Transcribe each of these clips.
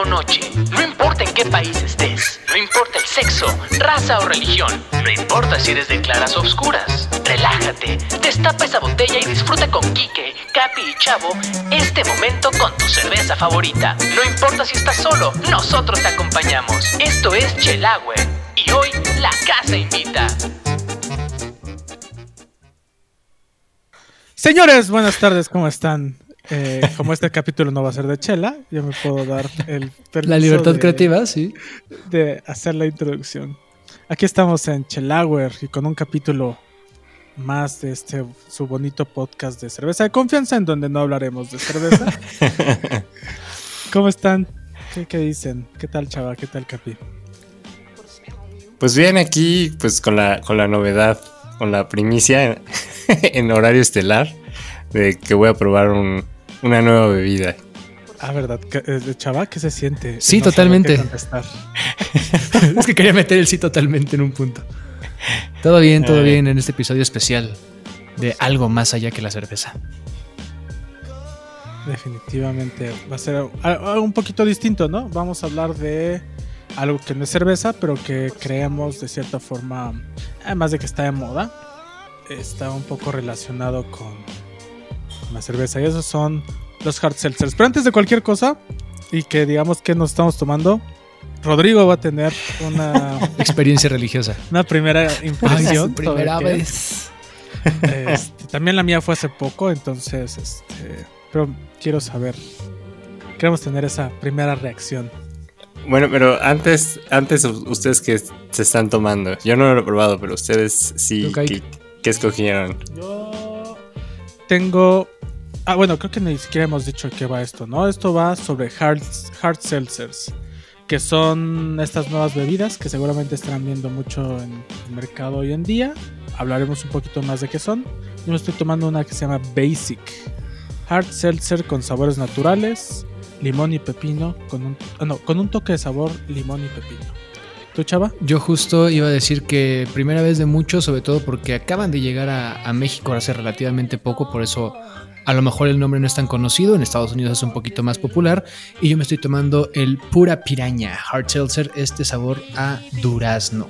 noche, no importa en qué país estés, no importa el sexo, raza o religión, no importa si eres de claras o oscuras. Relájate, destapa esa botella y disfruta con Kike, Capi y Chavo este momento con tu cerveza favorita. No importa si estás solo, nosotros te acompañamos. Esto es Chelagüe y hoy la casa invita. Señores, buenas tardes, ¿cómo están? Eh, como este capítulo no va a ser de Chela, yo me puedo dar el permiso La libertad de- creativa, sí. de hacer la introducción. Aquí estamos en Chelauer y con un capítulo más de este su bonito podcast de cerveza de confianza en donde no hablaremos de cerveza. ¿Cómo están? ¿Qué, qué dicen? ¿Qué tal, chava? ¿Qué tal, Capi? Pues bien, aquí, pues con la, con la novedad, con la primicia en, en horario estelar, de que voy a probar un- una nueva bebida. Ah, ¿verdad? ¿Qué- eh, Chava, ¿qué se siente? Sí, No totalmente. es que quería meter el sí totalmente en un punto. Todo bien, todo Eh. bien en este episodio especial de algo más allá que la cerveza. Definitivamente va a ser un poquito distinto, ¿no? Vamos a hablar de algo que no es cerveza, pero que creemos de cierta forma, además de que está de moda, está un poco relacionado con, la cerveza. Y esos son los hard seltzers. Pero antes de cualquier cosa, y que digamos que nos estamos tomando, Rodrigo va a tener una, Experiencia religiosa. una primera Ay, impresión. su primera vez. este, también la mía fue hace poco, entonces, este, pero quiero saber. Queremos tener esa primera reacción. Bueno, pero antes, antes ustedes que se están tomando, yo no lo he probado, pero ustedes sí. ¿qué, qué escogieron? Yo tengo. Ah, bueno, creo que ni siquiera hemos dicho qué va esto, ¿no? Esto va sobre hard, hard seltzers, que son estas nuevas bebidas que seguramente estarán viendo mucho en el mercado hoy en día. Hablaremos un poquito más de qué son. Yo me estoy tomando una que se llama Basic. Hard seltzer con sabores naturales, limón y pepino, con un, ah, no, con un toque de sabor limón y pepino. ¿Tú, chava? Yo justo iba a decir que primera vez de mucho, sobre todo porque acaban de llegar a México hace relativamente poco, por eso a lo mejor el nombre no es tan conocido, en Estados Unidos es un poquito más popular, y yo me estoy tomando el Pura Piraña Hard Seltzer, este sabor a durazno.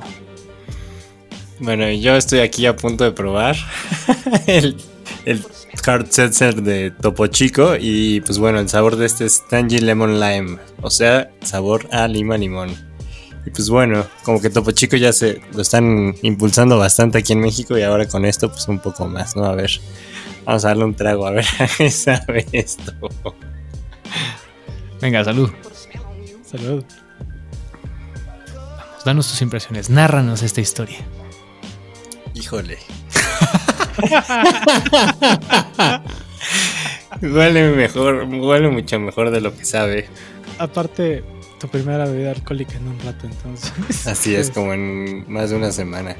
Bueno, yo estoy aquí a punto de probar el, el hard seltzer de Topo Chico y pues bueno, el sabor de este es Tangy Lemon Lime, o sea, sabor a lima limón. Y pues bueno, como que Topo Chico ya se lo están impulsando bastante aquí en México y ahora con esto pues un poco más, ¿no? A ver, vamos a darle un trago, a ver a qué sabe esto. Venga, salud. Salud. Danos tus impresiones, nárranos esta historia. Híjole. huele mejor, huele mucho mejor de lo que sabe. Aparte, tu primera bebida alcohólica en un rato, entonces. Así es, como en más de una semana.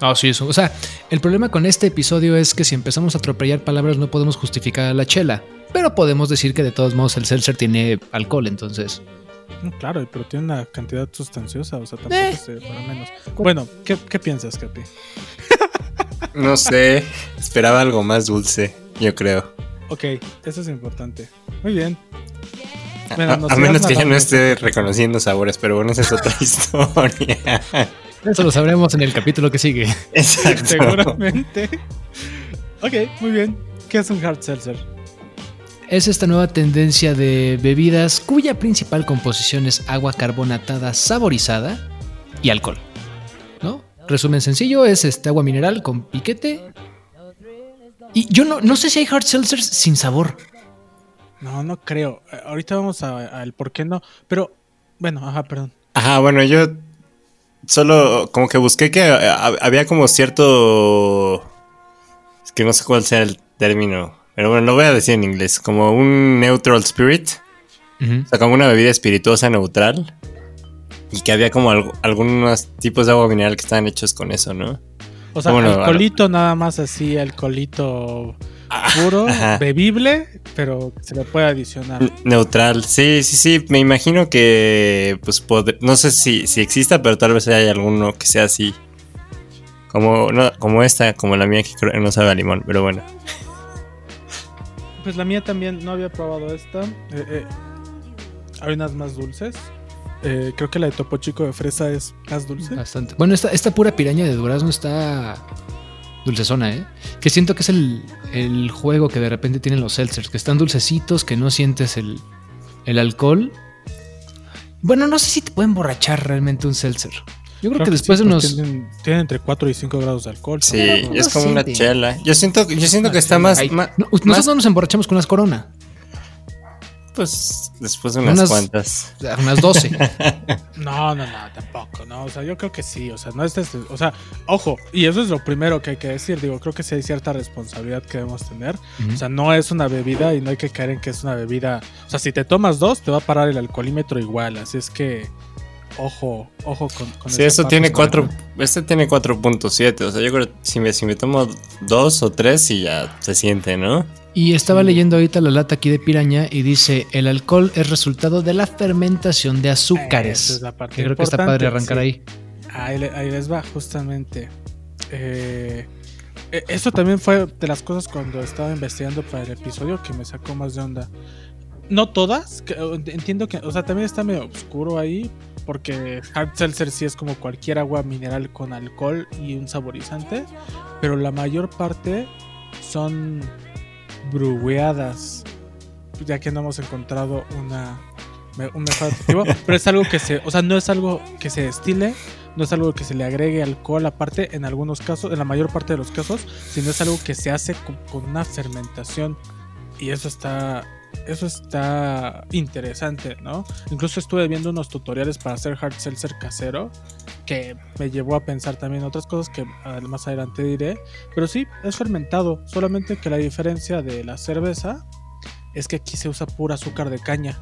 Ah, sí, eso. O sea, el problema con este episodio es que si empezamos a atropellar palabras no podemos justificar a la chela. Pero podemos decir que de todos modos el seltzer tiene alcohol, entonces. No, Claro, pero tiene una cantidad sustanciosa, o sea, tampoco Eh. para menos. Bueno, ¿qué, qué piensas, Capi? No sé, esperaba algo más dulce, yo creo. Ok, eso es importante. Muy bien. A, Bueno, a sigas menos que ya no esté reconociendo sabores, pero bueno, esa es otra historia. Eso lo sabremos en el capítulo que sigue. Exacto. Seguramente. ok, muy bien. ¿Qué es un hard seltzer? Es esta nueva tendencia de bebidas cuya principal composición es agua carbonatada saborizada y alcohol. ¿No? Resumen sencillo, es este agua mineral con piquete. Y yo no, no sé si hay hard seltzers sin sabor. No, no creo. Eh, Ahorita vamos a- al por qué no. Pero, bueno, ajá, perdón. Ajá, bueno, yo solo como que busqué que eh, hab- había como cierto... Es que no sé cuál sea el término, pero bueno, lo voy a decir en inglés, como un neutral spirit. O sea, como una bebida espirituosa neutral. Y que había como algo- algunos tipos de agua mineral que estaban hechos con eso, ¿no? O sea, Bueno, alcoholito nada más así, alcoholito puro, Ajá. bebible, pero se le puede adicionar. Neutral, sí, sí, sí. Me imagino que, pues, pod- no sé si, si exista, pero tal vez haya alguno que sea así. Como, no, como esta, como la mía, que creo que no sabe a limón, pero bueno. Pues la mía también no había probado esta. Eh, eh, Hay unas más dulces. Eh, creo que la de Topo Chico de fresa es más dulce. Bastante. Bueno, esta, esta pura piraña de durazno está dulcezona, ¿eh? Que siento que es el, el juego que de repente tienen los seltzers, que están dulcecitos, que no sientes el, el alcohol. Bueno, no sé si te puede emborrachar realmente un seltzer. Yo creo, que después sí, de unos... Tienen, tienen entre 4 y 5 grados de alcohol. Sí, es como una chela. Yo siento, yo siento que está más, ma- no, más- nosotros nos emborrachamos con unas corona. Pues después de unas, Unas- cuantas. Unas 12. No, no, no, tampoco, no. O sea, yo creo que sí. O sea, no es desde- O sea, ojo, y eso es lo primero que hay que decir. Digo, creo que sí hay cierta responsabilidad que debemos tener. O sea, no es una bebida y no hay que caer en que es una bebida. O sea, si te tomas dos, te va a parar el alcoholímetro igual. Así es que, ojo, ojo con, con Sí, eso tiene cuatro, este tiene 4.7, o sea, yo creo que si me, si me tomo dos o tres, sí ya se siente, ¿no? Y estaba Sí. leyendo ahorita la lata aquí de piraña y dice, el alcohol es resultado de la fermentación de azúcares. Esa es la parte que creo que está padre arrancar sí. ahí. Ahí, le- ahí les va, justamente. Eh, eh, esto también fue de las cosas cuando estaba investigando para el episodio que me sacó más de onda. No todas, entiendo que, o sea, también está medio oscuro ahí, porque hard seltzer sí es como cualquier agua mineral con alcohol y un saborizante, pero la mayor parte son brugueadas, ya que no hemos encontrado una un mejor adjetivo, pero es algo que se, o sea, no es algo que se destile, no es algo que se le agregue alcohol aparte en algunos casos, en la mayor parte de los casos, sino es algo que se hace con, con una fermentación. Y eso está eso está interesante, ¿no? Incluso estuve viendo unos tutoriales para hacer hard seltzer casero que me llevó a pensar también otras cosas que ah, más adelante diré, pero sí, es fermentado, solamente que la diferencia de la cerveza es que aquí se usa pura azúcar de caña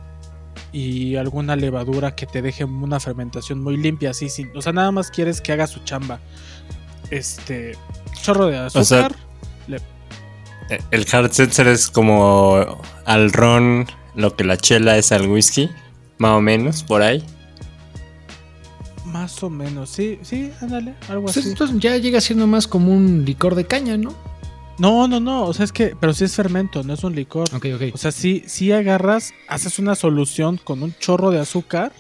y alguna levadura que te deje una fermentación muy limpia, así, sin, o sea, nada más quieres que haga su chamba. Este, chorro de azúcar. sea, El hard seltzer es como al ron lo que la chela es al whisky, más o menos, por ahí. más o menos, sí, sí, ándale, algo Pues así. esto ya llega siendo más como un licor de caña, ¿no? No, no, no, o sea, es que, pero sí es fermento, no es un licor. Ok, ok. O sea, sí, sí agarras, haces una solución con un chorro de azúcar,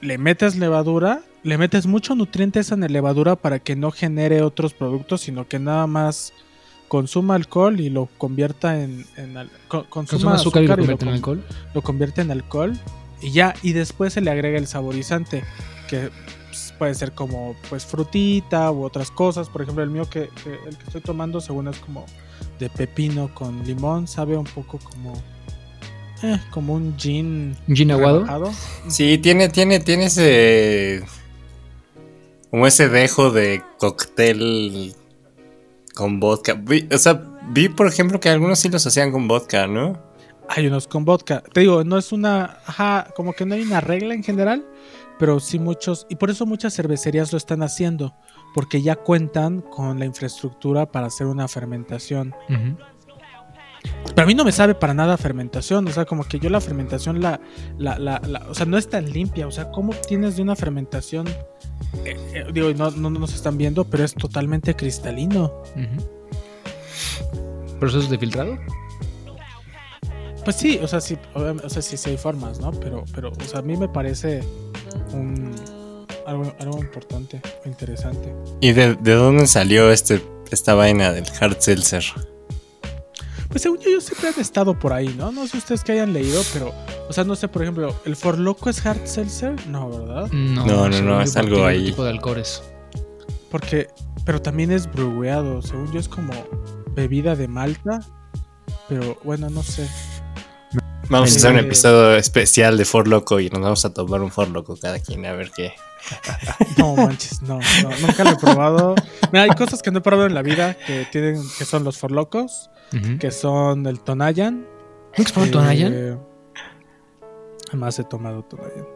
le metes levadura, le metes mucho nutrientes en la levadura para que no genere otros productos, sino que nada más consuma alcohol y lo convierta en, en al- co- consuma, Consuma azúcar y lo convierte en con- alcohol. lo convierte en alcohol y ya, y después se le agrega el saborizante, que pues, puede ser como pues frutita u otras cosas. Por ejemplo, el mío que, que- el que estoy tomando según es como de pepino con limón, sabe un poco como eh, como un gin Un gin aguado. rebajado. Sí, tiene, tiene, tiene ese. Como ese dejo de cóctel con vodka. Vi- o sea, vi por ejemplo que algunos sí los hacían con vodka, ¿no? Hay unos con vodka. Te digo, no es una, ajá, como que no hay una regla en general, pero sí muchos y por eso muchas cervecerías lo están haciendo, porque ya cuentan con la infraestructura para hacer una fermentación. Ujú. Pero a mí no me sabe para nada fermentación. O sea, como que yo la fermentación la, la, la, la- o sea, no es tan limpia. O sea, ¿cómo obtienes de una fermentación? Eh, eh, digo, no, no, no nos están viendo, pero es totalmente cristalino. ¿Procesos de filtrado? Pues sí, o sea, sí, o sea, sí, sí hay formas, ¿no? Pero, pero, o sea, a mí me parece un algo, algo importante, interesante. ¿Y de, de dónde salió este, esta vaina del hard seltzer? Pues según yo, ellos siempre han estado por ahí, ¿no? No sé ustedes que hayan leído, pero, o sea, no sé, por ejemplo, ¿el For Loco es hard seltzer? No, ¿verdad? No, No, no, no, es algo ahí. un tipo de alcoholes. Porque, pero también es brugueado, según yo es como bebida de malta, pero bueno, no sé. Vamos a hacer un Eh, episodio especial de For Loco y nos vamos a tomar un For Loco cada quien a ver qué. No manches, no, no, nunca lo he probado. Mira, hay cosas que no he probado en la vida que tienen, que son los forlocos, Ujú. que son el Tonayan. ¿Nunca has probado Tonayan? Eh, Jamás he tomado Tonayan.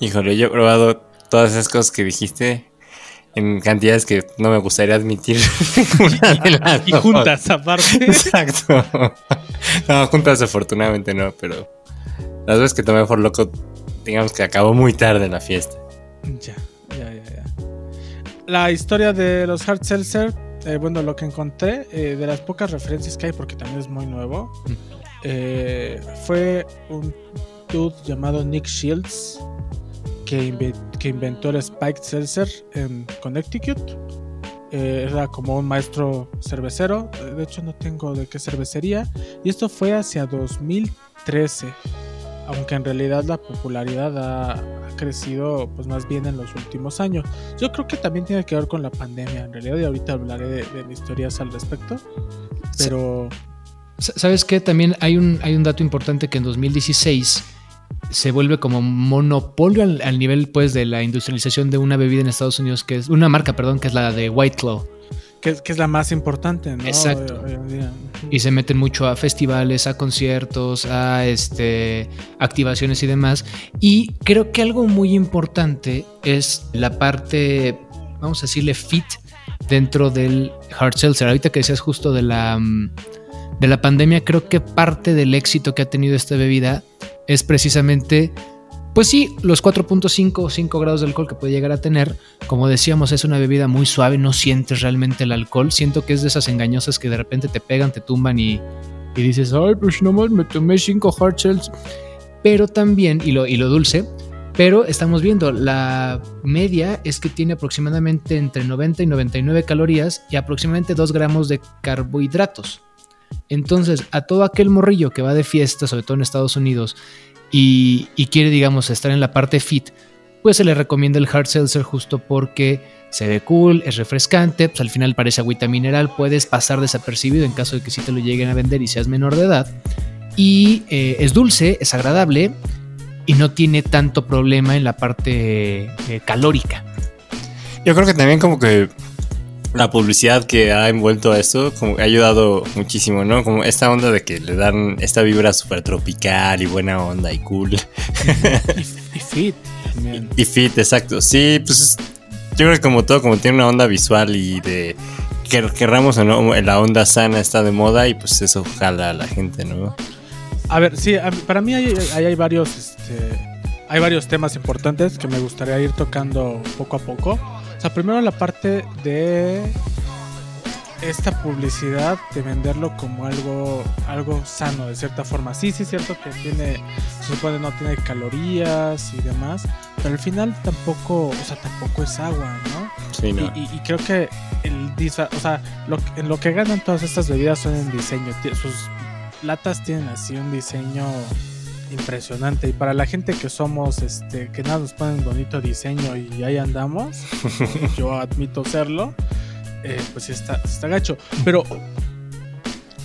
Híjole, yo he probado todas esas cosas que dijiste en cantidades que no me gustaría admitir. Y juntas aparte. Exacto. No, juntas afortunadamente no, pero las veces que tomé For Loco, digamos que acabó muy tarde la fiesta. Ya, ya, ya, ya. La historia de los hard seltzer, eh, bueno, lo que encontré, eh, de las pocas referencias que hay, porque también es muy nuevo, Mm. eh, fue un dude llamado Nick Shields que, inve- que inventó el Spiked Seltzer en Connecticut. Eh, era como un maestro cervecero. Eh, De hecho, no tengo de qué cervecería. Y esto fue hacia 2013. Aunque en realidad la popularidad ha, ha crecido pues más bien en los últimos años. Yo creo que también tiene que ver con la pandemia en realidad y ahorita hablaré de, de historias al respecto. Pero ¿Sabes qué? También hay un, hay un dato importante que en 2016 se vuelve como monopolio al, al nivel pues de la industrialización de una bebida en Estados Unidos que es una marca, perdón, que es la de White Claw. que, es- que es la más importante, ¿no? Exacto. Hoy- hoy en día. y se meten mucho a festivales, a conciertos, a este, activaciones y demás. Y creo que algo muy importante es la parte, vamos a decirle, fit dentro del hard seltzer. Ahorita que decías justo de la, mm, de la pandemia, creo que parte del éxito que ha tenido esta bebida es precisamente... Pues sí, los 4.5 o 5 grados de alcohol que puede llegar a tener, como decíamos, es una bebida muy suave, no sientes realmente el alcohol. Siento que es de esas engañosas que de repente te pegan, te tumban y, y dices, ay, pues nomás me tomé 5 hard shells. Pero también, y lo, y lo dulce, pero estamos viendo, la media es que tiene aproximadamente entre 90 y 99 calorías y aproximadamente 2 gramos de carbohidratos. Entonces, a todo aquel morrillo que va de fiesta, sobre todo en Estados Unidos, y, y quiere, digamos, estar en la parte fit, pues se le recomienda el hard seltzer justo porque se ve cool, es refrescante, pues al final parece agüita mineral, puedes pasar desapercibido en caso de que sí te lo lleguen a vender y seas menor de edad. Y eh, es dulce, es agradable y no tiene tanto problema en la parte eh, calórica. Yo creo que también como que la publicidad que ha envuelto a esto como ha ayudado muchísimo, ¿no? Como esta onda de que le dan esta vibra súper tropical y buena onda y cool. Y, y fit también. Y fit, exacto. Sí, pues es- yo creo que como todo, como tiene una onda visual y de que querramos o no, la onda sana está de moda y pues eso jala a la gente, ¿no? A ver, sí, para mí hay, hay- hay varios, este, hay varios temas importantes que me gustaría ir tocando poco a poco. O sea, primero la parte de esta publicidad de venderlo como algo, algo sano de cierta forma. Sí, sí es cierto que tiene, se supone no tiene calorías y demás, pero al final tampoco, o sea, tampoco es agua, ¿no? Sí, no. Y, y- y creo que el o sea, lo, que- en lo que ganan todas estas bebidas son en diseño. Sus latas tienen así un diseño impresionante. Y para la gente que somos, este, que nada nos ponen bonito diseño y ahí andamos, yo admito serlo, eh, pues sí está, está gacho. Pero,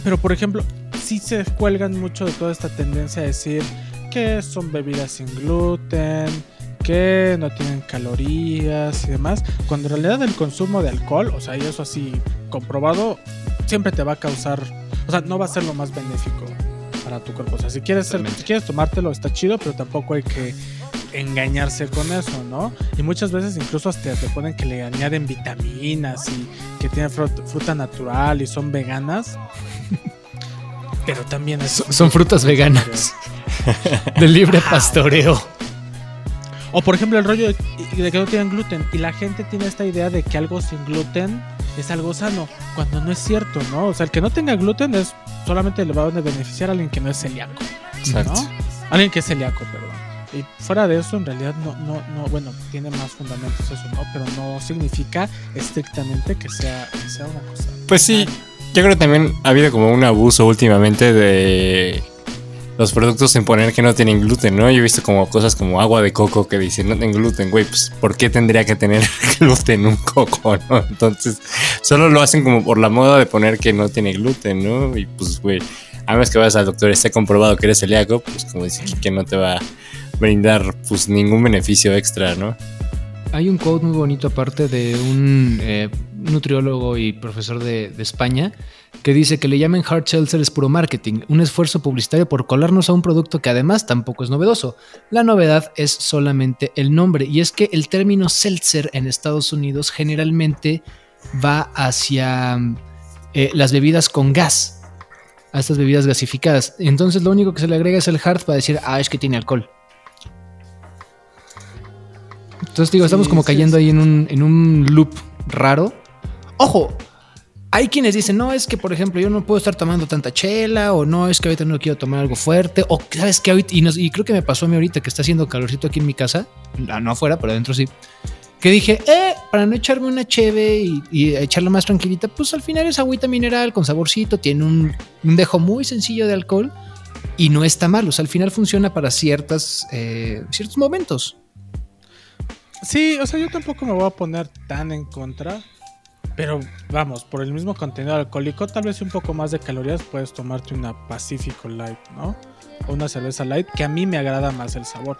pero por ejemplo, sí se cuelgan mucho de toda esta tendencia a decir que son bebidas sin gluten, que no tienen calorías y demás, cuando en realidad el consumo de alcohol, o sea, y eso así comprobado, siempre te va a causar, o sea, no va a ser lo más benéfico para tu cuerpo. O sea, si quieres, ser- si quieres tomártelo está chido, pero tampoco hay que engañarse con eso, ¿no? Y muchas veces incluso hasta te ponen que le añaden vitaminas y que tienen fruta, fruta natural y son veganas. Pero también es Son- son frutas veganas. Del libre pastoreo. O por ejemplo el rollo de, de que no tienen gluten y la gente tiene esta idea de que algo sin gluten es algo sano, cuando no es cierto, ¿no? O sea, el que no tenga gluten es solamente le va a beneficiar a alguien que no es celíaco, Exacto. ¿no? Alguien que es celíaco, perdón. Y fuera de eso, en realidad no, no, no, bueno, tiene más fundamentos eso, ¿no? Pero no significa estrictamente que sea, que sea una cosa. Pues sí, yo creo que también ha habido como un abuso últimamente de los productos en poner que no tienen gluten, ¿no? Yo he visto como cosas como agua de coco que dicen no tienen gluten, güey, pues ¿por qué tendría que tener gluten un coco, no? Entonces, solo lo hacen como por la moda de poner que no tiene gluten, ¿no? Y pues, güey, a menos que vayas al doctor y esté comprobado que eres celíaco, pues como dice que no te va a brindar pues ningún beneficio extra, ¿no? Hay un quote muy bonito aparte de un eh, nutriólogo y profesor de, de España que dice que le llamen hard seltzer es puro marketing, un esfuerzo publicitario por colarnos a un producto que además tampoco es novedoso. La novedad es solamente el nombre y es que el término seltzer en Estados Unidos generalmente va hacia eh, las bebidas con gas, a estas bebidas gasificadas. Entonces lo único que se le agrega es el hard para decir, ah, es que tiene alcohol. Entonces digo, Sí, estamos como sí, cayendo sí. ahí en un, en un loop raro. Ojo, Hay quienes dicen, no, es que por ejemplo yo no puedo estar tomando tanta chela, o no, es que ahorita no quiero tomar algo fuerte, o sabes que ahorita, y, nos- y creo que me pasó a mí ahorita que está haciendo calorcito aquí en mi casa, no no afuera, pero adentro sí, que dije, eh, para no echarme una cheve y, y echarla más tranquilita, pues al final es agüita mineral con saborcito, tiene un, un dejo muy sencillo de alcohol y no está mal, o sea, al final funciona para ciertas, eh, ciertos momentos. Sí, o sea, yo tampoco me voy a poner tan en contra. Pero vamos, por el mismo contenido alcohólico, tal vez un poco más de calorías, puedes tomarte una Pacífico Light, ¿no? O una cerveza light, que a mí me agrada más el sabor.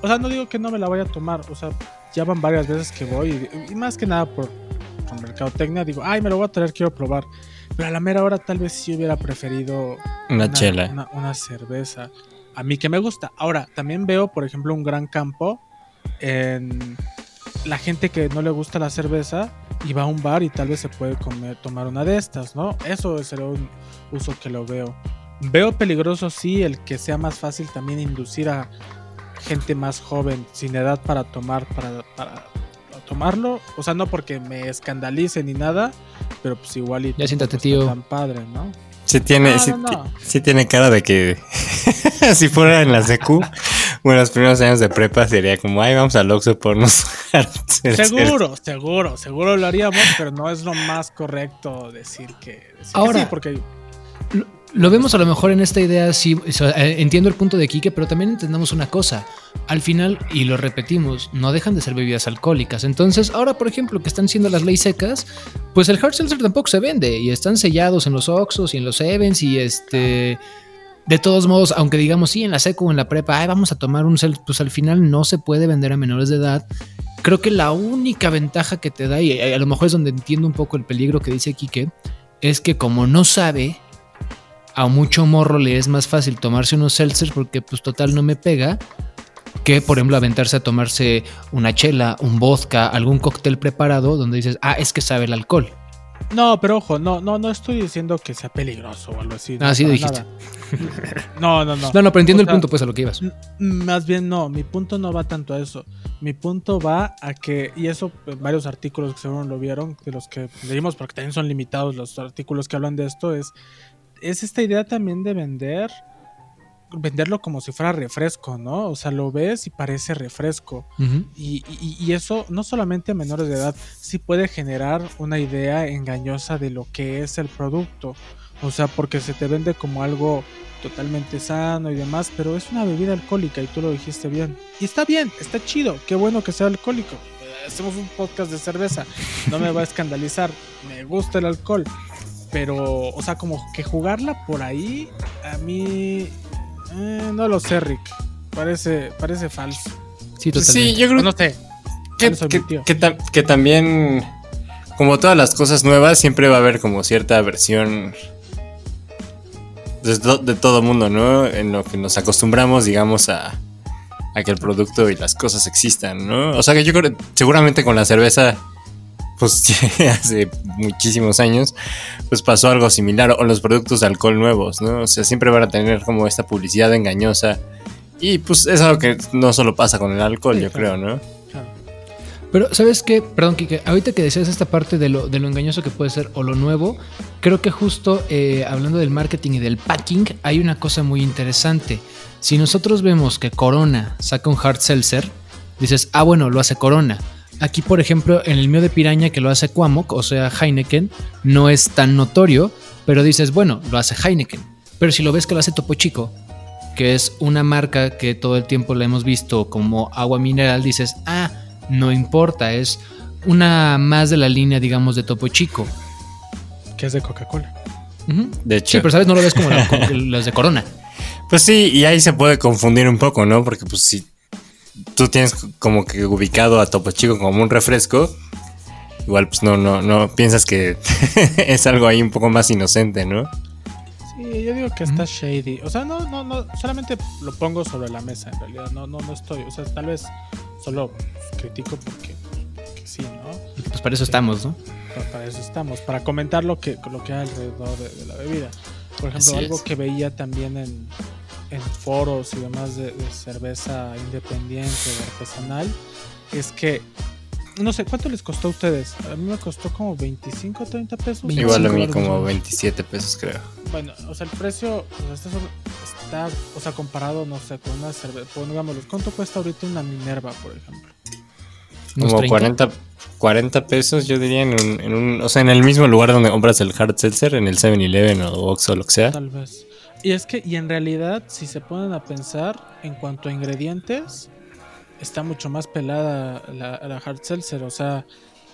O sea, no digo que no me la vaya a tomar, o sea, ya van varias veces que voy, y, y más que nada por, por mercadotecnia, digo, ay, me lo voy a traer, quiero probar. Pero a la mera hora tal vez sí hubiera preferido Una chela. Una, una cerveza. A mí que me gusta. Ahora, también veo, por ejemplo, un gran campo en la gente que no le gusta la cerveza y va a un bar y tal vez se puede comer, tomar una de estas, ¿no? Eso será un uso que lo veo. Veo peligroso, sí, el que sea más fácil también inducir a gente más joven, sin edad para tomar, para, para tomarlo. O sea, no porque me escandalice ni nada, pero pues igual y Ya siéntate, tío. tan padre, ¿no? Sí tiene, No, sí, no, no. ti- sí tiene cara de que si fuera en la secu, bueno, los primeros años de prepa sería como, ay, vamos al Oxxo por Seguro, seguro, seguro lo haríamos, pero no es lo más correcto decir que, decir que Ahora- sí, porque Lo, lo vemos a lo mejor en esta idea, sí, o sea, eh, entiendo el punto de Quique, pero también entendamos una cosa. Al final, y lo repetimos, no dejan de ser bebidas alcohólicas. Entonces, ahora, por ejemplo, que están siendo las leyes secas, pues el hard seltzer tampoco se vende y están sellados en los Oxxos y en los Evans y este... De todos modos, aunque digamos sí, en la seco o en la prepa, ay, vamos a tomar un seltzer, pues al final no se puede vender a menores de edad. Creo que la única ventaja que te da, y a lo mejor es donde entiendo un poco el peligro que dice Quique, es que como no sabe, a mucho morro le es más fácil tomarse unos seltzers porque pues total no me pega que por ejemplo aventarse a tomarse una chela, un vodka, algún cóctel preparado donde dices, ah, es que sabe el alcohol. No, pero ojo, no, no, no estoy diciendo que sea peligroso o algo así. Ah, no, sí dijiste. No, no, no. No, no, pero entiendo O el punto pues a lo que ibas. Más bien no, mi punto no va tanto a eso. Mi punto va a que, y eso en varios artículos que seguro lo vieron, de los que leímos, porque también son limitados los artículos que hablan de esto, es, es esta idea también de vender, venderlo como si fuera refresco, ¿no? O sea, lo ves y parece refresco. Ujú. Y, y- y eso no solamente a menores de edad, sí puede generar una idea engañosa de lo que es el producto. O sea, porque se te vende como algo totalmente sano y demás, pero es una bebida alcohólica y tú lo dijiste bien. Y está bien, está chido, qué bueno que sea alcohólico. Eh, Hacemos un podcast de cerveza, no me va a escandalizar, me gusta el alcohol. Pero, o sea, como que jugarla por ahí, a mí eh, no lo sé, Rick. Parece, parece falso. Sí, totalmente. sí, yo creo No sé. que, que- que tam- que también, como todas las cosas nuevas, siempre va a haber como cierta versión de, to- de todo mundo, ¿no? En lo que nos acostumbramos, digamos, a, a que el producto y las cosas existan, ¿no? O sea que yo creo, seguramente con la cerveza, pues hace muchísimos años, pues pasó algo similar, o los productos de alcohol nuevos, ¿no? O sea, siempre van a tener como esta publicidad engañosa. Y pues es algo que no solo pasa con el alcohol, Sí, yo claro. creo, ¿no? Claro. Pero, ¿sabes qué? Perdón, Kike, ahorita que decías esta parte de lo, de lo engañoso que puede ser o lo nuevo, creo que justo eh, hablando del marketing y del packing, hay una cosa muy interesante. Si nosotros vemos que Corona saca un hard seltzer, dices, ah, bueno, lo hace Corona. Aquí, por ejemplo, en el mío de Piraña, que lo hace Cuamoc, o sea, Heineken, no es tan notorio, pero dices, bueno, lo hace Heineken. Pero si lo ves que lo hace Topo Chico, que es una marca que todo el tiempo la hemos visto como agua mineral, dices, ah, no importa, es una más de la línea, digamos, de Topo Chico. Que es de Coca-Cola. De hecho. Sí, pero sabes, no lo ves como, la- como las de Corona. Pues sí, y ahí se puede confundir un poco, ¿no? Porque pues si tú tienes como que ubicado a Topo Chico como un refresco, igual pues no, no, no piensas que es algo ahí un poco más inocente, ¿no? Sí, yo digo que está shady. O sea, no, no, no, solamente lo pongo sobre la mesa en realidad. No, no, no estoy. O sea, tal vez solo critico porque, porque sí, ¿no? Pues para eso estamos, ¿no? Pa- Para eso estamos, para comentar lo que, lo que hay alrededor de, de la bebida. Por ejemplo, Así algo es. que veía también en, en foros y demás de, de cerveza independiente o artesanal es que no sé, ¿cuánto les costó a ustedes? A mí me costó como 25 30 pesos. Igual a mí 25 como dólares. 27 pesos creo. Bueno, o sea, el precio o sea, está, o sea, comparado, no sé, con una cerveza, pongámoslo, ¿cuánto cuesta ahorita una Minerva, por ejemplo? Como 30. 40, 40 pesos yo diría en un, en un... O sea, en el mismo lugar donde compras el hard seltzer, en el 7-Eleven o Oxxo o lo que sea. Tal vez. Y es que, y en realidad, si se ponen a pensar en cuanto a ingredientes, está mucho más pelada la, la hard seltzer. O sea,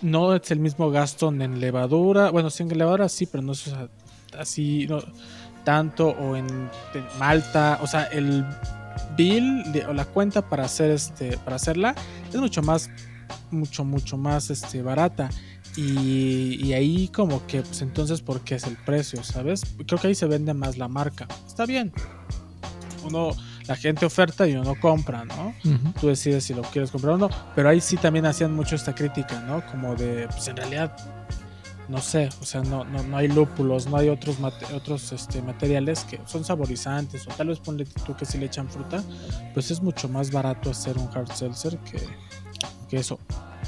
no es el mismo gasto en levadura. Bueno, sí, en levadura sí, pero no es así no, tanto. O en, en malta. O sea, el bill de- o la cuenta para hacer este para hacerla es mucho más mucho mucho más este barata y, y ahí como que pues entonces por qué es el precio sabes creo que ahí se vende más la marca. Está bien. Uno la gente oferta y uno compra no Ujú. tú decides si lo quieres comprar o no. Pero ahí sí también hacían mucho esta crítica no como de pues en realidad no sé, o sea, no, no, no hay lúpulos, no hay otros mate- otros este, materiales que son saborizantes, o tal vez ponle tú que si le echan fruta, pues es mucho más barato hacer un hard seltzer que, que eso.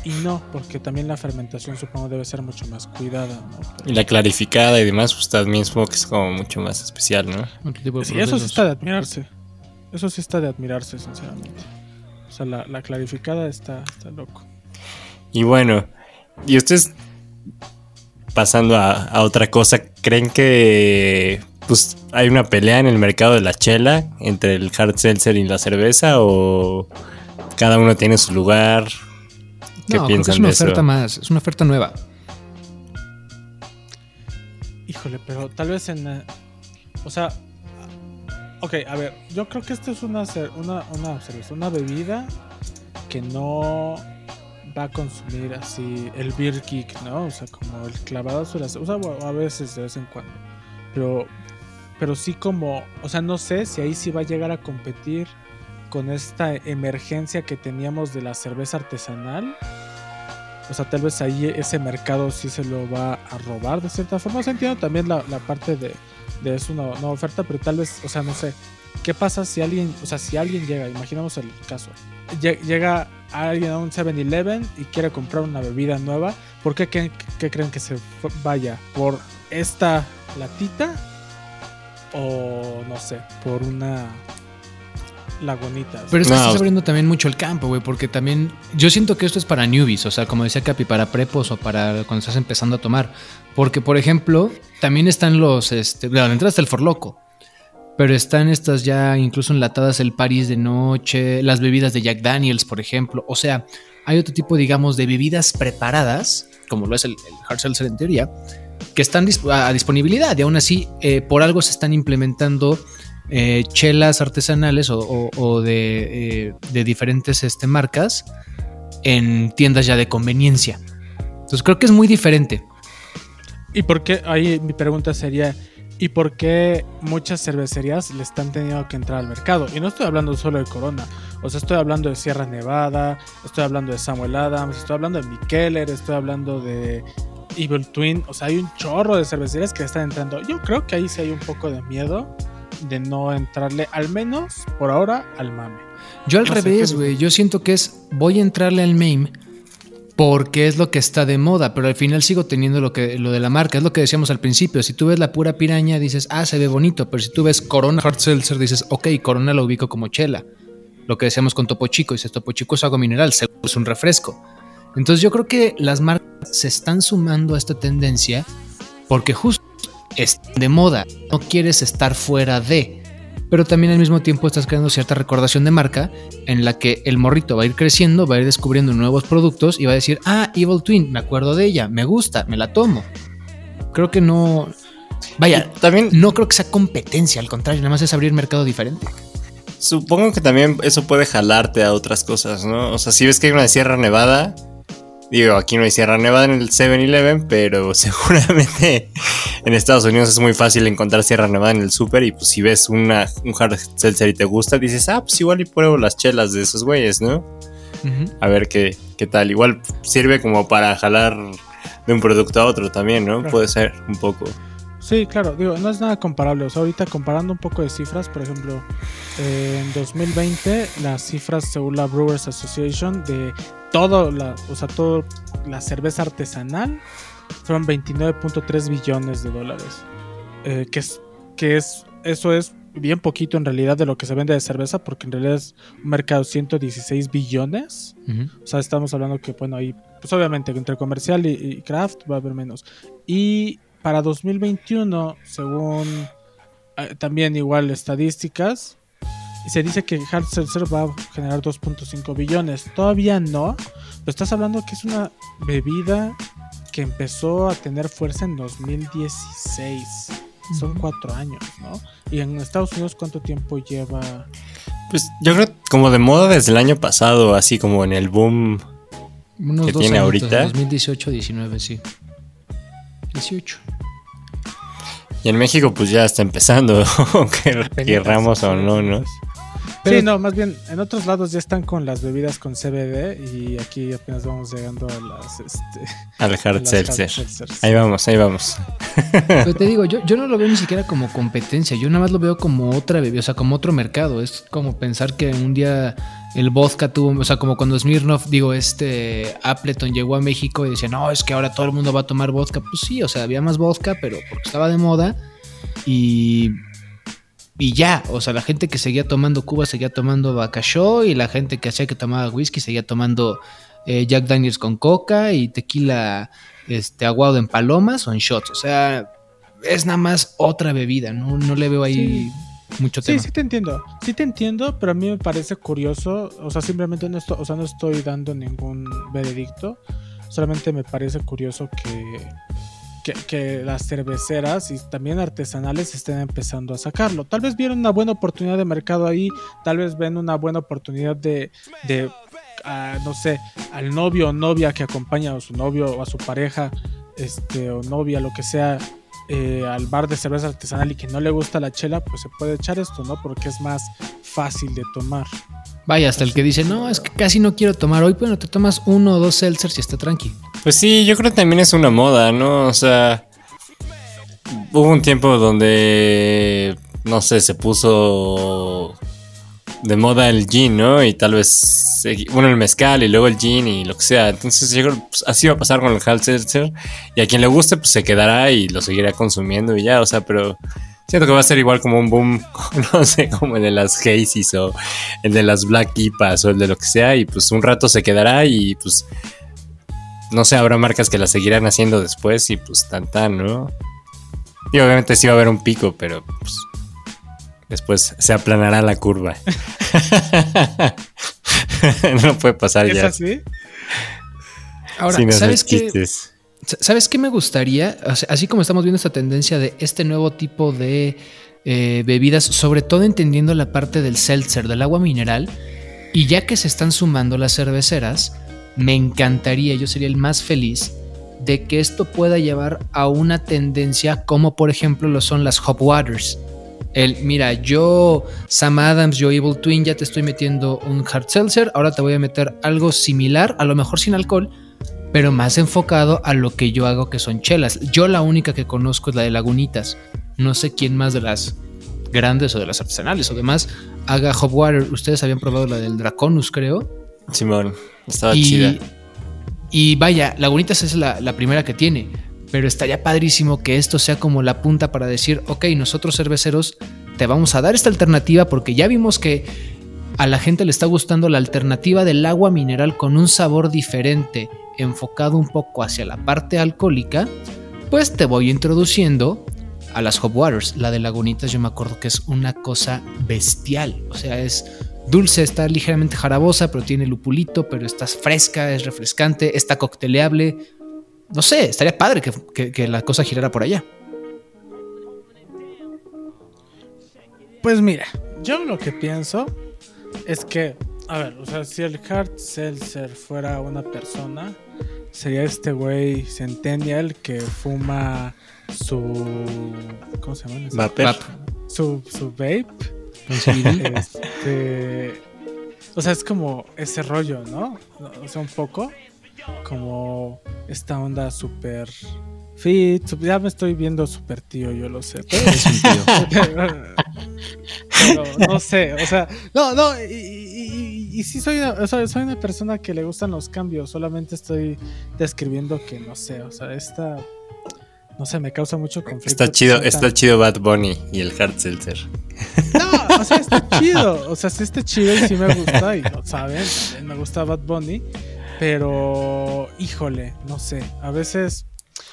Y no, porque también la fermentación supongo debe ser mucho más cuidada, ¿no? Pero- Y la clarificada y demás, pues también supongo que es como mucho más especial, ¿no? Sí, eso sí está de admirarse. Eso sí está de admirarse, sinceramente. O sea, la, la clarificada está, está loco. Y bueno, y ustedes pasando a, a otra cosa, ¿creen que pues hay una pelea en el mercado de la chela entre el hard seltzer y la cerveza o cada uno tiene su lugar? ¿Qué No, creo que es una de eso? oferta más, es una oferta nueva. Híjole, pero tal vez en... eh, O sea... Ok, a ver, yo creo que esto es una, una, una bebida que no va a consumir así el beer geek, ¿no? O sea, como el clavado las usa o a veces de vez en cuando. Pero, pero sí como, o sea, no sé si ahí sí va a llegar a competir con esta emergencia que teníamos de la cerveza artesanal. O sea, tal vez ahí ese mercado sí se lo va a robar de cierta forma. O sea, entiendo también la, parte de, de es una oferta, pero tal vez, o sea, no sé. ¿Qué pasa si alguien, o sea, si alguien llega, imaginamos el caso, lle- llega alguien a un 7-Eleven y quiere comprar una bebida nueva, ¿por qué, creen- que se vaya? ¿Por esta latita? O no sé, por una lagunita. Pero es que No. estás abriendo también mucho el campo, güey, porque también yo siento que esto es para newbies, o sea, como decía Capi, para prepos o para cuando estás empezando a tomar. Porque, por ejemplo, también están los, este, bueno, la entrada está el forloco, pero están estas ya incluso enlatadas el París de noche, las bebidas de Jack Daniels, por ejemplo. O sea, hay otro tipo, digamos, de bebidas preparadas, como lo es el, el hard seltzer en teoría, que están a disponibilidad y aún así eh, por algo se están implementando eh, chelas artesanales o, eh, de diferentes este, marcas en tiendas ya de conveniencia. Entonces creo que es muy diferente. ¿Y por qué? Ahí mi pregunta sería, ¿y por qué muchas cervecerías le están teniendo que entrar al mercado? Y no estoy hablando solo de Corona, o sea, estoy hablando de Sierra Nevada, estoy hablando de Samuel Adams, estoy hablando de Mikeller, estoy hablando de Evil Twin, o sea, hay un chorro de cervecerías que están entrando. Yo creo que ahí sí hay un poco de miedo de no entrarle, al menos por ahora, al mame. Yo al No revés, ¿qué güey. Yo siento que es voy a entrarle al MAME porque es lo que está de moda, pero al final sigo teniendo lo que lo de la marca, es lo que decíamos al principio. Si tú ves la pura piraña, dices, ah, se ve bonito, pero si tú ves Corona Hard Seltzer, dices, ok, Corona lo ubico como chela. Lo que decíamos con Topo Chico, dices, Topo Chico es agua mineral, es un refresco. Entonces yo creo que las marcas se están sumando a esta tendencia porque justo es de moda, no quieres estar fuera de pero también al mismo tiempo estás creando cierta recordación de marca en la que el morrito va a ir creciendo, va a ir descubriendo nuevos productos y va a decir, ah, Evil Twin, me acuerdo de ella, me gusta, me la tomo. Creo que no... Vaya, También no creo que sea competencia, al contrario, nada más es abrir mercado diferente. supongo que también eso puede jalarte a otras cosas, ¿no? O sea, si ves que hay una de Sierra Nevada, digo, aquí no hay Sierra Nevada en el 7-Eleven, pero seguramente en Estados Unidos es muy fácil encontrar Sierra Nevada en el súper y pues si ves una, un hard seltzer y te gusta, dices, ah, pues igual y pruebo las chelas de esos güeyes, ¿no? A ver qué, qué tal. Igual sirve como para jalar de un producto a otro también, ¿no? Claro. Puede ser un poco. Sí, claro, digo, no es nada comparable. O sea, ahorita comparando un poco de cifras, por ejemplo, eh, en 2020 las cifras según la Brewers Association de todo la, o sea, todo la cerveza artesanal fueron 29.3 billones de dólares. Eh, que es que es eso es bien poquito en realidad de lo que se vende de cerveza, porque en realidad es un mercado de 116 billones. O sea, estamos hablando que, bueno, ahí, pues obviamente entre comercial y, y craft va a haber menos. Y para 2021, según eh, también igual estadísticas, se dice que Hard Seltzer va a generar 2.5 billones. Todavía no, pero estás hablando que es una bebida que empezó a tener fuerza en 2016. Son cuatro años, ¿no? Y en Estados Unidos, ¿cuánto tiempo lleva? Pues yo creo como de moda desde el año pasado, así como en el boom. Unos ¿Que dos tiene añitos, ahorita? 2018, 19, sí. 18. Y en México pues ya está empezando, que querramos o no, ¿no? Pero- sí, no, más bien en otros lados ya están con las bebidas con CBD y aquí apenas vamos llegando a las, este, Al hard seltzer. Ahí vamos, ahí vamos. Pero te digo, yo, yo no lo veo ni siquiera como competencia, yo nada más lo veo como otra bebida, o sea, como otro mercado. Es como pensar que un día el vodka tuvo, o sea, como cuando Smirnoff, digo, este Appleton llegó a México y decía, no, es que ahora todo el mundo va a tomar vodka. Pues sí, o sea, había más vodka, pero porque estaba de moda y. Y ya, o sea, la gente que seguía tomando Cuba seguía tomando Bacachó y la gente que hacía que tomaba whisky seguía tomando eh, Jack Daniels con coca y tequila este, aguado en palomas o en shots. O sea, es nada más otra bebida, no, no le veo ahí mucho Sí, tema. sí te entiendo. Sí te entiendo, pero a mí me parece curioso. O sea, simplemente no estoy, o sea, no estoy dando ningún veredicto. Solamente me parece curioso que, que, que las cerveceras y también artesanales estén empezando a sacarlo. Tal vez vieron una buena oportunidad de mercado ahí. Tal vez ven una buena oportunidad de, de ah, no sé, al novio o novia que acompaña a su novio o a su pareja, este, o novia, lo que sea, eh, al bar de cerveza artesanal y que no le gusta la chela, pues se puede echar esto, ¿no? Porque es más fácil de tomar. Vaya, hasta el que dice, no, es que casi no quiero tomar hoy, bueno, te tomas uno o dos seltzers y está tranqui. Pues sí, yo creo que también es una moda, ¿no? O sea, hubo un tiempo donde, no sé, se puso de moda el gin, ¿no? Y tal vez, segui- bueno, el mezcal y luego el gin y lo que sea. Entonces yo creo pues, así va a pasar con el hard seltzer. Y a quien le guste, pues se quedará y lo seguirá consumiendo y ya, o sea, pero... Siento que va a ser igual como un boom, no sé, como el de las Hazy's o el de las Black Ipas o el de lo que sea, y pues un rato se quedará y pues no sé, habrá marcas que la seguirán haciendo después y pues tan tan, ¿no? Y obviamente sí va a haber un pico, pero pues después se aplanará la curva. no puede pasar ¿Es ya. así? Ahora, sin ¿sabes qué? ¿Sabes qué me gustaría? O sea, así como estamos viendo esta tendencia de este nuevo tipo de eh, bebidas, sobre todo entendiendo la parte del seltzer, del agua mineral, y ya que se están sumando las cerveceras, me encantaría, yo sería el más feliz de que esto pueda llevar a una tendencia como por ejemplo lo son las hop waters. El, mira, yo, Sam Adams, yo Evil Twin, ya te estoy metiendo un hard seltzer, ahora te voy a meter algo similar, a lo mejor sin alcohol, pero más enfocado a lo que yo hago que son chelas. Yo la única que conozco es la de Lagunitas. No sé quién más de las grandes o de las artesanales o demás haga hop water. Ustedes habían probado la del Draconus, creo. Simón, estaba y, chida. y vaya, Lagunitas es la, la primera que tiene. Pero estaría padrísimo que esto sea como la punta para decir, ok, nosotros cerveceros te vamos a dar esta alternativa porque ya vimos que a la gente le está gustando la alternativa del agua mineral con un sabor diferente, enfocado un poco hacia la parte alcohólica, pues te voy introduciendo a las hop waters. La de Lagunitas yo me acuerdo que es una cosa bestial, o sea, es dulce, está ligeramente jarabosa, pero tiene lupulito, pero está fresca, es refrescante, está cocteleable. No sé, estaría padre que, que- que la cosa girara por allá. Pues mira, yo lo que pienso es que, a ver, o sea, si el hard seltzer fuera una persona, sería este güey Centennial que fuma su. ¿Cómo se llama? Vapor. Vap. Su, su vape. Este. O sea, es como ese rollo, ¿no? O sea, un poco como esta onda súper fit. Ya me estoy viendo súper tío, yo lo sé. Pero, Es un tío. pero no sé, o sea, no, no, y, y- y- y sí soy una, o sea, soy una persona que le gustan los cambios, solamente estoy describiendo que no sé, o sea, esta, no sé, me causa mucho conflicto. Está chido, está tan- chido Bad Bunny y el Hard Seltzer. No, o sea, está chido, o sea, sí está chido y sí me gusta, y lo saben, me gusta Bad Bunny, pero, híjole, no sé, a veces...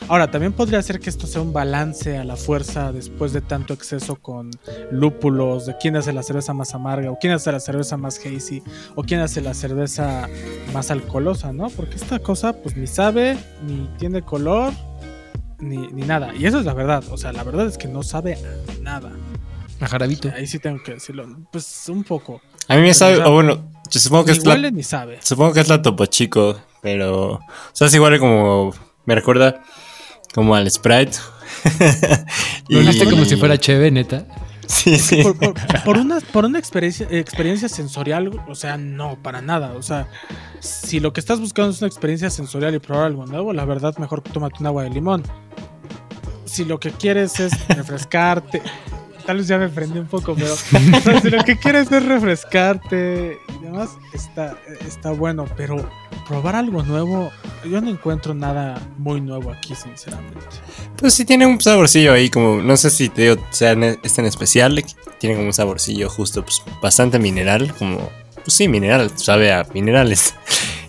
Ahora, también podría ser que esto sea un balance a la fuerza después de tanto exceso con lúpulos, de quién hace la cerveza más amarga, o quién hace la cerveza más hazy, o quién hace la cerveza más alcoholosa, ¿no? Porque esta cosa, pues ni sabe, ni tiene color, ni, ni nada. Y eso es la verdad, o sea, la verdad es que no sabe a nada. A jarabito. Ahí sí tengo que decirlo, pues un poco. A mí me sabe, o bueno, yo supongo que Ni es la, huele ni sabe. supongo que es la Topo Chico, pero, o sea, es igual como, me recuerda como al Sprite. Lo viste como si fuera chévere, neta. Sí, sí. Por, por- por una, por una experiencia, experiencia sensorial, o sea, no, para nada. O sea, si lo que estás buscando es una experiencia sensorial y probar algo nuevo, la verdad, mejor tómate un agua de limón. Si lo que quieres es refrescarte, tal vez ya me prendí un poco, pero si lo que quieres es refrescarte y demás, está, está bueno, pero probar algo nuevo, yo no encuentro nada muy nuevo aquí, sinceramente. Pues sí tiene un saborcillo ahí, como, no sé si te digo, sea en- este en especial, tiene como un saborcillo justo, pues bastante mineral, como, pues sí, mineral, sabe a minerales.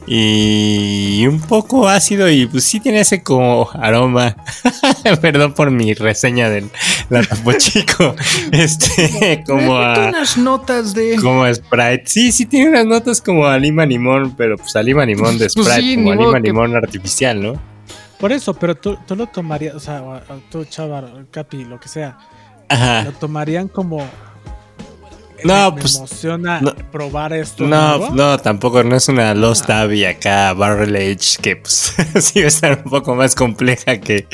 Y un poco ácido y pues sí tiene ese como aroma. Perdón por mi reseña del la Topo Chico. Este, como a unas notas de. como a Sprite. Sí, sí tiene unas notas como a lima limón, pero pues a lima limón de Pues Sprite, sí, como a lima que- limón artificial, ¿no? Por eso, pero tú, tú lo tomarías, o sea, tú, Chavar, Capi, lo que sea, Ajá. lo tomarían como. No, me, me pues, emociona no. probar esto. No, nuevo. no, tampoco, no es una Lost Abbey acá, Barrel Age, que pues sí va a estar un poco más compleja que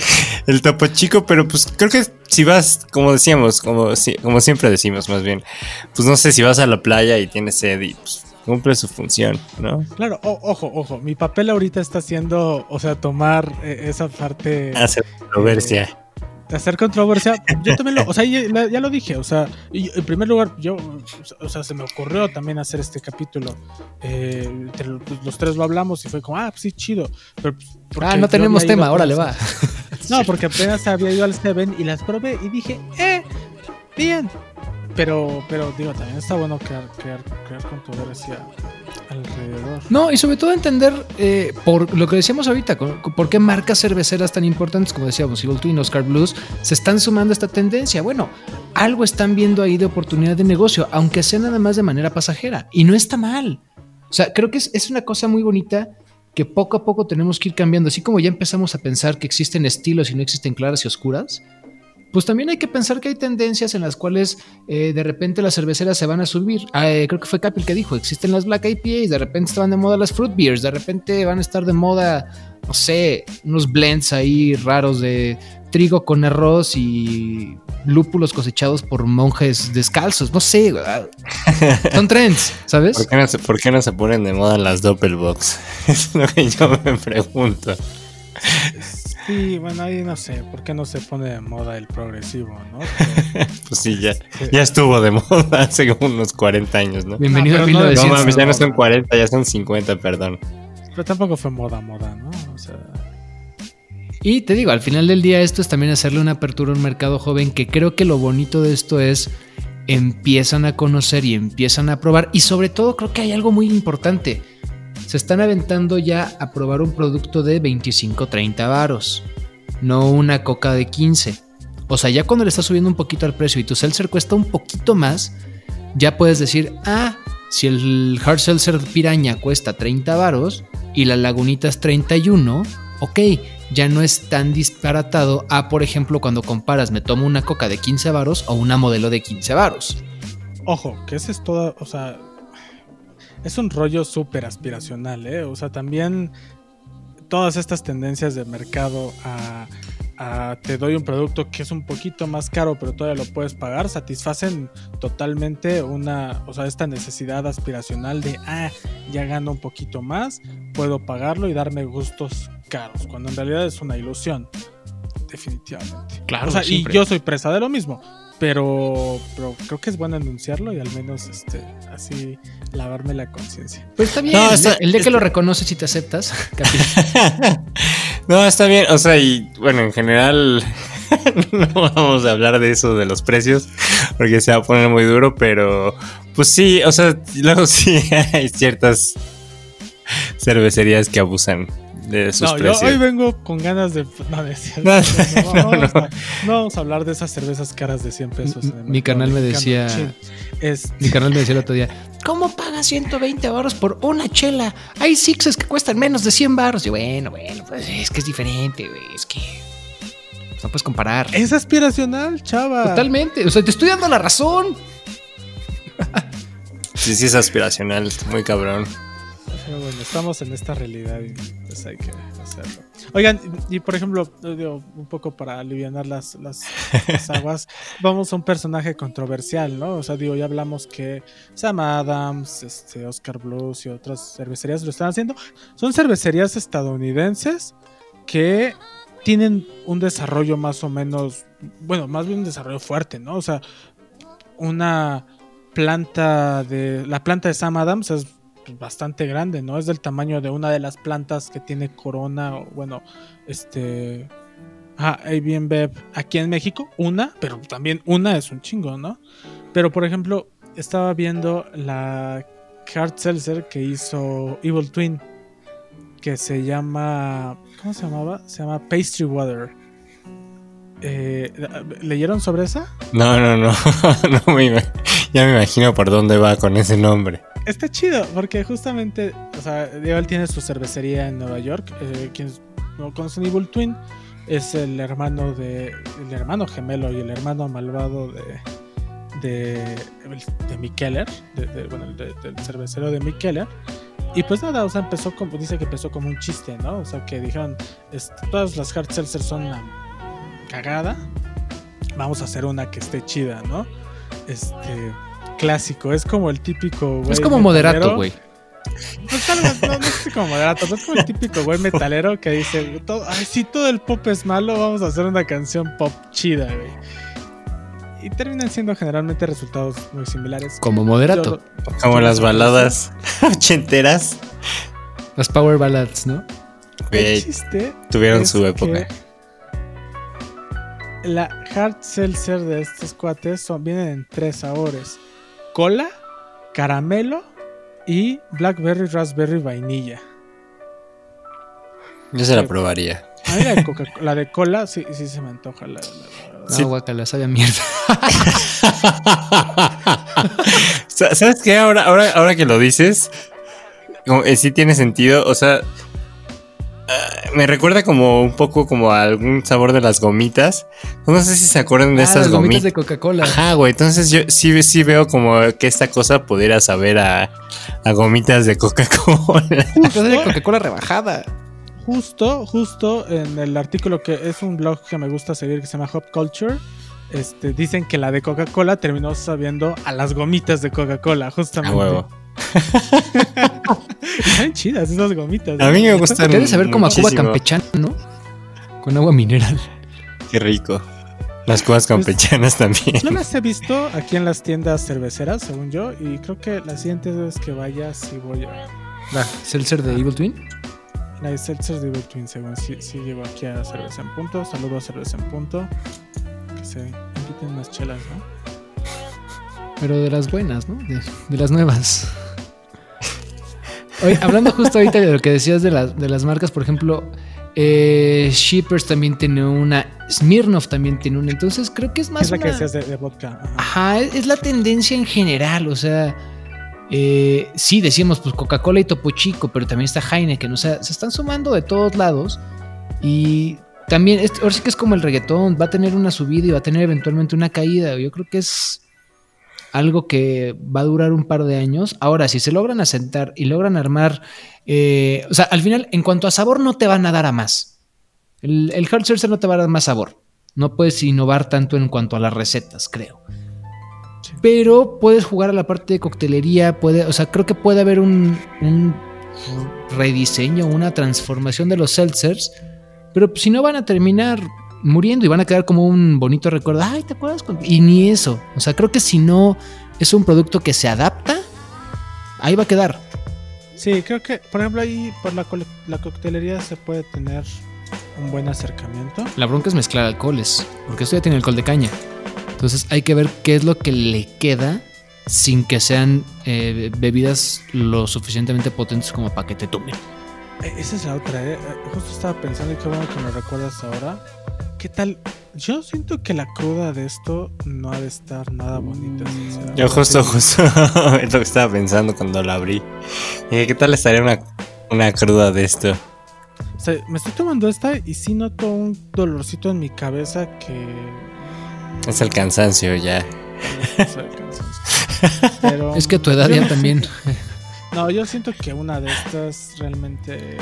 el Topo Chico, pero pues creo que si vas, como decíamos, como, como siempre decimos más bien, pues no sé, si vas a la playa y tienes sed y pues cumple su función, ¿no? Claro, o- ojo, ojo. Mi papel ahorita está haciendo, o sea, tomar eh, esa parte. Hacer controversia. Hacer controversia, yo también lo, o sea, ya, ya lo dije, o sea, en primer lugar, yo, o sea, se me ocurrió también hacer este capítulo. Eh, entre los tres lo hablamos y fue como, ah, pues sí, chido. Pero, pues, Ah, no tenemos tema, órale, va. No, porque apenas había ido al Seven y las probé y dije, eh, bien. Pero, pero digo, también está bueno crear, crear, crear controversia alrededor. No, y sobre todo entender eh, por lo que decíamos ahorita, por qué marcas cerveceras tan importantes como decíamos, Evil Twin, Oscar Blues, se están sumando a esta tendencia. Bueno, algo están viendo ahí de oportunidad de negocio, aunque sea nada más de manera pasajera. Y no está mal. O sea, creo que es, es una cosa muy bonita que poco a poco tenemos que ir cambiando. Así como ya empezamos a pensar que existen estilos y no existen claras y oscuras, pues también hay que pensar que hay tendencias en las cuales eh, de repente las cerveceras se van a subir. Ah, eh, creo que fue Capi el que dijo, existen las Black IPAs, de repente estaban de moda las Fruit Beers, de repente van a estar de moda, no sé, unos blends ahí raros de trigo con arroz y lúpulos cosechados por monjes descalzos, no sé, son trends, ¿sabes? ¿Por qué, no se, ¿Por qué no se ponen de moda las Doppelbox? Es lo que yo me pregunto. Sí, bueno, ahí no sé, ¿por qué no se pone de moda el progresivo, no? Pero- Pues sí, ya, ya estuvo de moda hace como unos 40 años, ¿no? Bienvenido No, a pero no de- No 1900. mames, ya no son no. 40, ya son 50, perdón. pero tampoco fue moda, moda, ¿no? O sea, Y te digo, al final del día esto es también hacerle una apertura a un mercado joven que creo que lo bonito de esto es empiezan a conocer y empiezan a probar y sobre todo creo que hay algo muy importante. Se están aventando ya a probar un producto de 25, 30 varos, no una coca de 15. O sea, ya cuando le estás subiendo un poquito al precio y tu seltzer cuesta un poquito más, ya puedes decir, ah, si el hard seltzer piraña cuesta 30 varos y la lagunita es 31, ok, ya no es tan disparatado a, por ejemplo, cuando comparas me tomo una coca de 15 varos o una modelo de 15 varos. ojo, que ese es todo, o sea, es un rollo súper aspiracional, ¿eh? O sea, también todas estas tendencias de mercado a, a te doy un producto que es un poquito más caro, pero todavía lo puedes pagar, satisfacen totalmente una, o sea, esta necesidad aspiracional de, ah, ya gano un poquito más, puedo pagarlo y darme gustos caros, cuando en realidad es una ilusión. definitivamente. Claro, O sea, siempre. y yo soy presa de lo mismo. Pero, pero creo que es bueno anunciarlo y al menos este así lavarme la conciencia. Pues está bien. No, el está- día- el día que está- lo reconoces y te aceptas, no, está bien. O sea, y bueno, en general no vamos a hablar de eso de los precios porque se va a poner muy duro, pero pues sí, o sea, luego sí hay ciertas cervecerías que abusan de sus no, yo precios. hoy vengo con ganas de. No, de No, no, no, vamos, no. a, no vamos a hablar de esas cervezas caras de 100 pesos. en el Mi canal me decía-. Es, Mi carnal me decía el otro día, ¿cómo pagas 120 baros por una chela? Hay sixes que cuestan menos de 100 baros. Y bueno, bueno, pues es que es diferente, güey. Es que no puedes comparar. es aspiracional, chava. Totalmente. O sea, te estoy dando la razón. Sí, sí es aspiracional, muy cabrón. Pero bueno, estamos en esta realidad y pues hay que hacerlo. Oigan, y y por ejemplo, digo, un poco para aliviar las, las, las aguas, vamos a un personaje controversial, ¿no? O sea, digo, ya hablamos que Sam Adams, este, Oscar Blues y otras cervecerías lo están haciendo. Son cervecerías estadounidenses que tienen un desarrollo más o menos, bueno, más bien un desarrollo fuerte, ¿no? O sea, una planta de, la planta de Sam Adams es bastante grande, ¿no? Es del tamaño de una de las plantas que tiene Corona, bueno, este... Ah, Bev aquí en México, una, pero también una es un chingo, ¿no? Pero por ejemplo, estaba viendo la Hard Seltzer que hizo Evil Twin, que se llama. ¿Cómo se llamaba? Se llama Pastry Water. Eh, ¿Leyeron sobre esa? No, no, no. no ya me imagino por dónde va con ese nombre. Está chido, porque justamente, o sea, él tiene su cervecería en Nueva York. Eh, quienes no conocen Evil Twin es el hermano de. el hermano gemelo y el hermano malvado de. de. de Mikkeller, de, bueno, de- del cervecero de Mikkeller. Y pues nada, o sea, empezó como, dice que empezó como un chiste, ¿no? O sea, que dijeron, todas las hard seltzers son una cagada. Vamos a hacer una que esté chida, ¿no? Este clásico, es como el típico güey es como moderato, güey. Pues algo, no, no sé como moderato, pero es como el típico güey metalero que dice, todo, ay, si todo el pop es malo, vamos a hacer una canción pop chida, güey. Y terminan siendo generalmente resultados muy similares. Como moderato. Como las baladas ochenteras. Las power ballads, ¿no? El Güey, chiste tuvieron es su época. La hard seltzer de estos cuates son, vienen en tres sabores: cola, caramelo y blackberry, raspberry, vainilla. Yo se la probaría. A mí la de, Coca- la de cola sí, sí se me antoja. La, la- la. No, guacala, sabe a mierda. Sa- ¿Sabes qué? Ahora, ahora, ahora que lo dices, como, eh, sí tiene sentido. O sea, ah, me recuerda como un poco como a algún sabor de las gomitas. No sé si se acuerdan de Ah, estas las gomitas gomitas. de Coca-Cola. Ajá, güey. Entonces yo sí, sí veo como que esta cosa pudiera saber a, a gomitas de Coca-Cola. De Coca-Cola rebajada. Justo, justo en el artículo que es un blog que me gusta seguir que se llama Hop Culture, este, dicen que la de Coca-Cola terminó sabiendo a las gomitas de Coca-Cola, A justamente. huevo. Están chidas esas gomitas. A mí me gustan. Quieres saber como a Cuba campechana, ¿no? Con agua mineral. Qué rico. Las cubas campechanas también. No las he visto aquí en las tiendas cerveceras, según yo, y creo que la siguiente vez que vaya sí voy a... La seltzer de Evil Twin. La de Seltzer de Evil Twin, según sí, sí llego aquí a Cerveza en Punto. Saludos a Cerveza en Punto. Que se inviten unas chelas, ¿no? Pero de las buenas, ¿no? De, de las nuevas. Oye, hablando justo ahorita de lo que decías de, las de las marcas, por ejemplo, eh, Shippers también tiene una, Smirnoff también tiene una, entonces creo que es más es la que decías de, de vodka. Ajá. Ajá, es, es la tendencia en general, o sea, eh, sí decíamos pues Coca-Cola y Topo Chico, pero también está Heineken, o sea, se están sumando de todos lados y también, ahora sí que es como el reggaetón, va a tener una subida y va a tener eventualmente una caída, yo creo que es algo que va a durar un par de años. Ahora, si se logran asentar y logran armar, eh, o sea, al final, en cuanto a sabor, no te van a dar a más. El, el hard seltzer no te va a dar más sabor. No puedes innovar tanto en cuanto a las recetas, creo. Pero puedes jugar a la parte de coctelería, puede, o sea, creo que puede haber un, un rediseño, una transformación de los seltzers, pero si no van a terminar muriendo y van a quedar como un bonito recuerdo. Ay, ¿te acuerdas? con-?" Y ni eso. O sea, creo que si no es un producto que se adapta, ahí va a quedar. Sí, creo que, por ejemplo, ahí por la, la coctelería se puede tener un buen acercamiento. La bronca es mezclar alcoholes, porque esto ya tiene alcohol de caña. Entonces hay que ver qué es lo que le queda sin que sean eh, bebidas lo suficientemente potentes como para que te tumben. Eh, Esa es la otra, ¿eh? Eh, Justo estaba pensando y qué bueno que me recuerdas ahora. ¿Qué tal? Yo siento que la cruda de esto no ha de estar nada bonita, sinceramente. Yo justo, justo, es lo que estaba pensando cuando la abrí. ¿qué tal estaría una, una cruda de esto? O sea, me estoy tomando esta y sí noto un dolorcito en mi cabeza que... Es el cansancio ya. sea, el cansancio. Pero, Es que tu edad ya también. No, yo siento que una de estas realmente...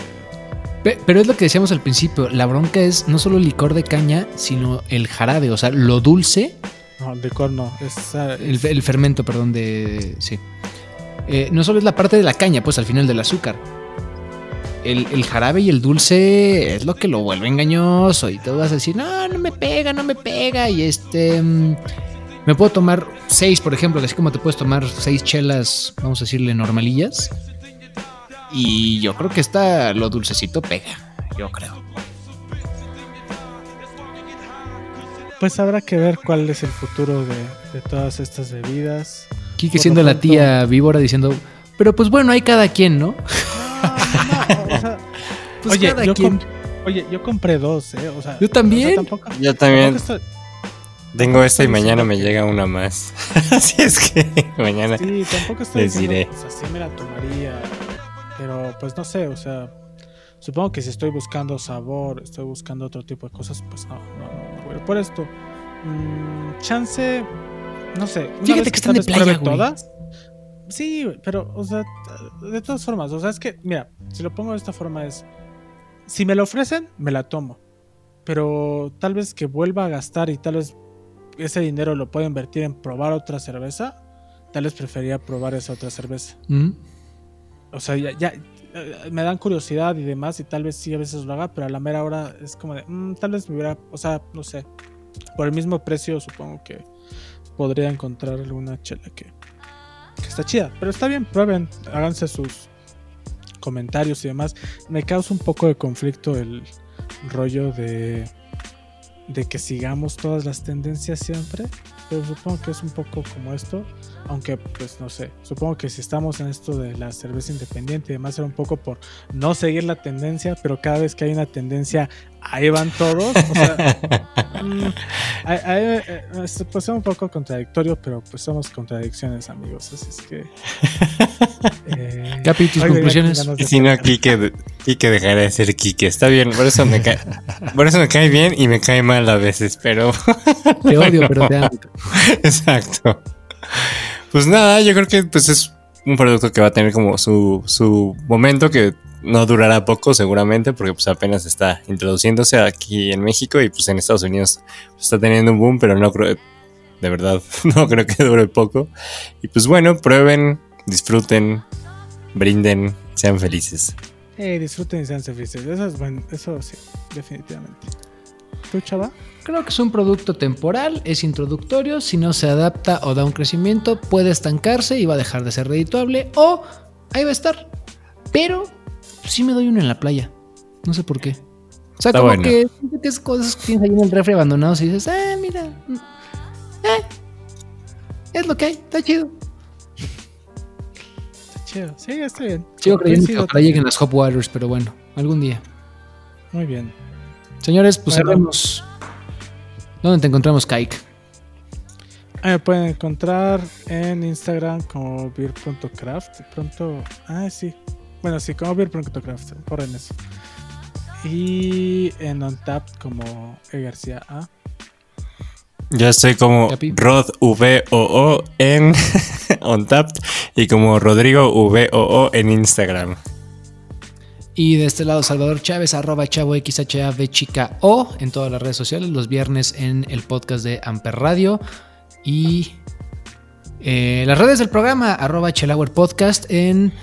Pe- Pero es lo que decíamos al principio, la bronca es no solo el licor de caña, sino el jarabe, o sea, lo dulce, No, el licor no. Es, ah, el, fermento, perdón, de... Sí. Eh, no solo es la parte de la caña, pues al final del azúcar. El, el jarabe y el dulce es lo que lo vuelve engañoso y tú vas a decir, no, no me pega, no me pega. Y este... mm, me puedo tomar seis, por ejemplo, que así como te puedes tomar seis chelas, vamos a decirle normalillas. Y yo creo que esta, lo dulcecito pega, yo creo. Pues habrá que ver cuál es el futuro de, de todas estas bebidas. Kike Por siendo la tía víbora diciendo, pero pues bueno, hay cada quien, ¿no? No, o sea, Pues oye, cada yo quien. oye, yo compré dos, ¿eh? O sea, Yo también. o sea, tampoco, Yo también estoy- tengo esta y mañana me llega una más. Así es que mañana. Sí, tampoco estoy Les diciendo, diré. pues así me la tomaría. Pero pues no sé, o sea, supongo que si estoy buscando sabor, estoy buscando otro tipo de cosas, pues no, no, no. Por esto, mm, chance, no sé. una Fíjate vez que están de playa, todas. Sí, pero, o sea, de todas formas, o sea, es que, mira, si lo pongo de esta forma es, si me lo ofrecen, me la tomo. Pero tal vez que vuelva a gastar y tal vez ese dinero lo pueda invertir en probar otra cerveza, tal vez prefería probar esa otra cerveza. Mm. O sea, ya, ya, eh, me dan curiosidad y demás y tal vez sí a veces lo haga, pero a la mera hora es como de, "Mm, tal vez me hubiera, o sea, no sé, por el mismo precio supongo que podría encontrar alguna chela que, que está chida, pero está bien, prueben, háganse sus comentarios y demás. Me causa un poco de conflicto el rollo de de que sigamos todas las tendencias siempre, pero supongo que es un poco como esto, aunque pues no sé, supongo que si estamos en esto de la cerveza independiente y demás era un poco por no seguir la tendencia, pero cada vez que hay una tendencia ahí van todos, o sea, mm, ahí- ahí, eh, es- pues es un poco contradictorio, pero pues somos contradicciones amigos, así es que... eh, Capi, tus conclusiones. Y si no, Kike, Kike dejará de ser Kike. Está bien, por eso me cae, por eso me cae bien y me cae mal a veces, pero Te odio, Bueno. pero te amo. exacto. Pues nada, yo creo que pues es un producto que va a tener como su, su momento que no durará poco seguramente porque pues apenas está introduciéndose aquí en México y pues en Estados Unidos está teniendo un boom, pero no creo, de verdad, no creo que dure poco. Y pues bueno, prueben, disfruten, brinden, sean felices. Eh, disfruten y sean felices, eso es bueno, eso sí, definitivamente. ¿Tú, chava? Creo que es un producto temporal, es introductorio, si no se adapta o da un crecimiento, puede estancarse y va a dejar de ser redituable o ahí va a estar. Pero sí me doy uno en la playa, no sé por qué. O sea, Está como bueno. que siento que es cosas que tienes ahí en el refri abandonados y dices, ah, mira, mm, eh, es lo que hay, está chido. Está chido, sí, está bien. Sigo creyendo que ojalá lleguen las Hop Waters, pero bueno, algún día. Muy bien. Señores, pues Bueno. cerremos. ¿Dónde te encontramos, Kike? Ah, Me pueden encontrar en Instagram como beer.craft. Pronto. Ah, sí. Bueno, sí, como beer.craft. Borren eso. Y en Untapped como E García A. Yo estoy como. Rod VOO en Untapped y como Rodrigo VOO en Instagram. Y de este lado, Salvador Chávez, arroba chavo XHAV chica O en todas las redes sociales, los viernes en el podcast de Amper Radio. Y eh, las redes del programa, arroba Chelauer Podcast en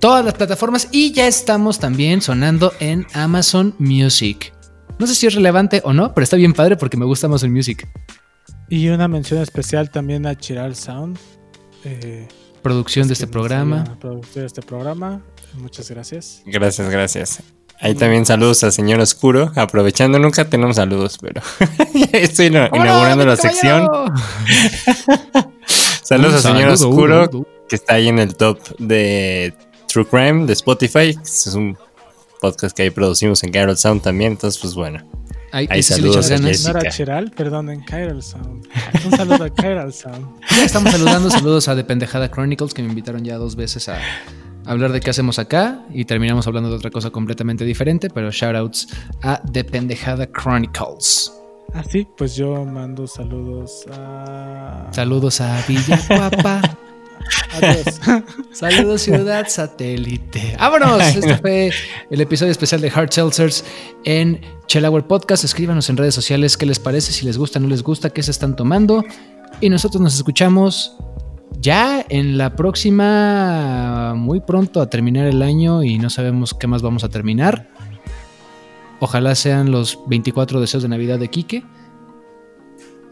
todas las plataformas. Y ya estamos también sonando en Amazon Music. No sé si es relevante o no, pero está bien padre porque me gusta Amazon Music. Y una mención especial también a Chiral Sound. eh, Producción de es este programa. producción de este programa. Muchas gracias. Gracias, gracias. Ahí también saludos a señor Oscuro. Aprovechando, nunca tenemos saludos, pero estoy ina- inaugurando la sección. Saludos al señor saludo, Oscuro, que está ahí en el top de True Crime de Spotify. Es un podcast que ahí producimos en Carol Sound también. Entonces, pues bueno. Ahí, Ahí saludos a. Jessica. Perdón, en Chiral Sound. Un saludo a Chiral Sound. Ya estamos saludando. Saludos a The Pendejada Chronicles, que me invitaron ya dos veces a hablar de qué hacemos acá. Y terminamos hablando de otra cosa completamente diferente. Pero shoutouts a The Pendejada Chronicles. Así, pues yo mando saludos a. Saludos a Villacuapa. Adiós. Saludos, Ciudad Satélite. ¡Vámonos! Este fue el episodio especial de Hard Seltzers en Chelauer Podcast. Escríbanos en redes sociales qué les parece, si les gusta, no les gusta, qué se están tomando. Y nosotros nos escuchamos ya en la próxima, muy pronto a terminar el año y no sabemos qué más vamos a terminar. Ojalá sean los 24 deseos de Navidad de Quique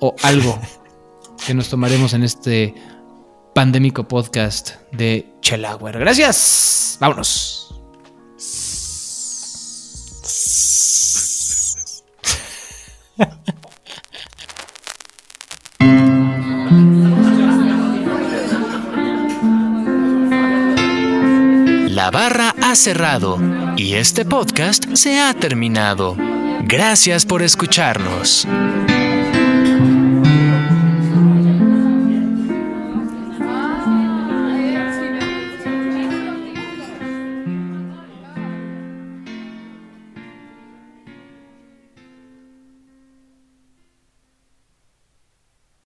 o algo que nos tomaremos en este pandémico podcast de Chelauer. Gracias. Vámonos. La barra ha cerrado y este podcast se ha terminado. Gracias por escucharnos.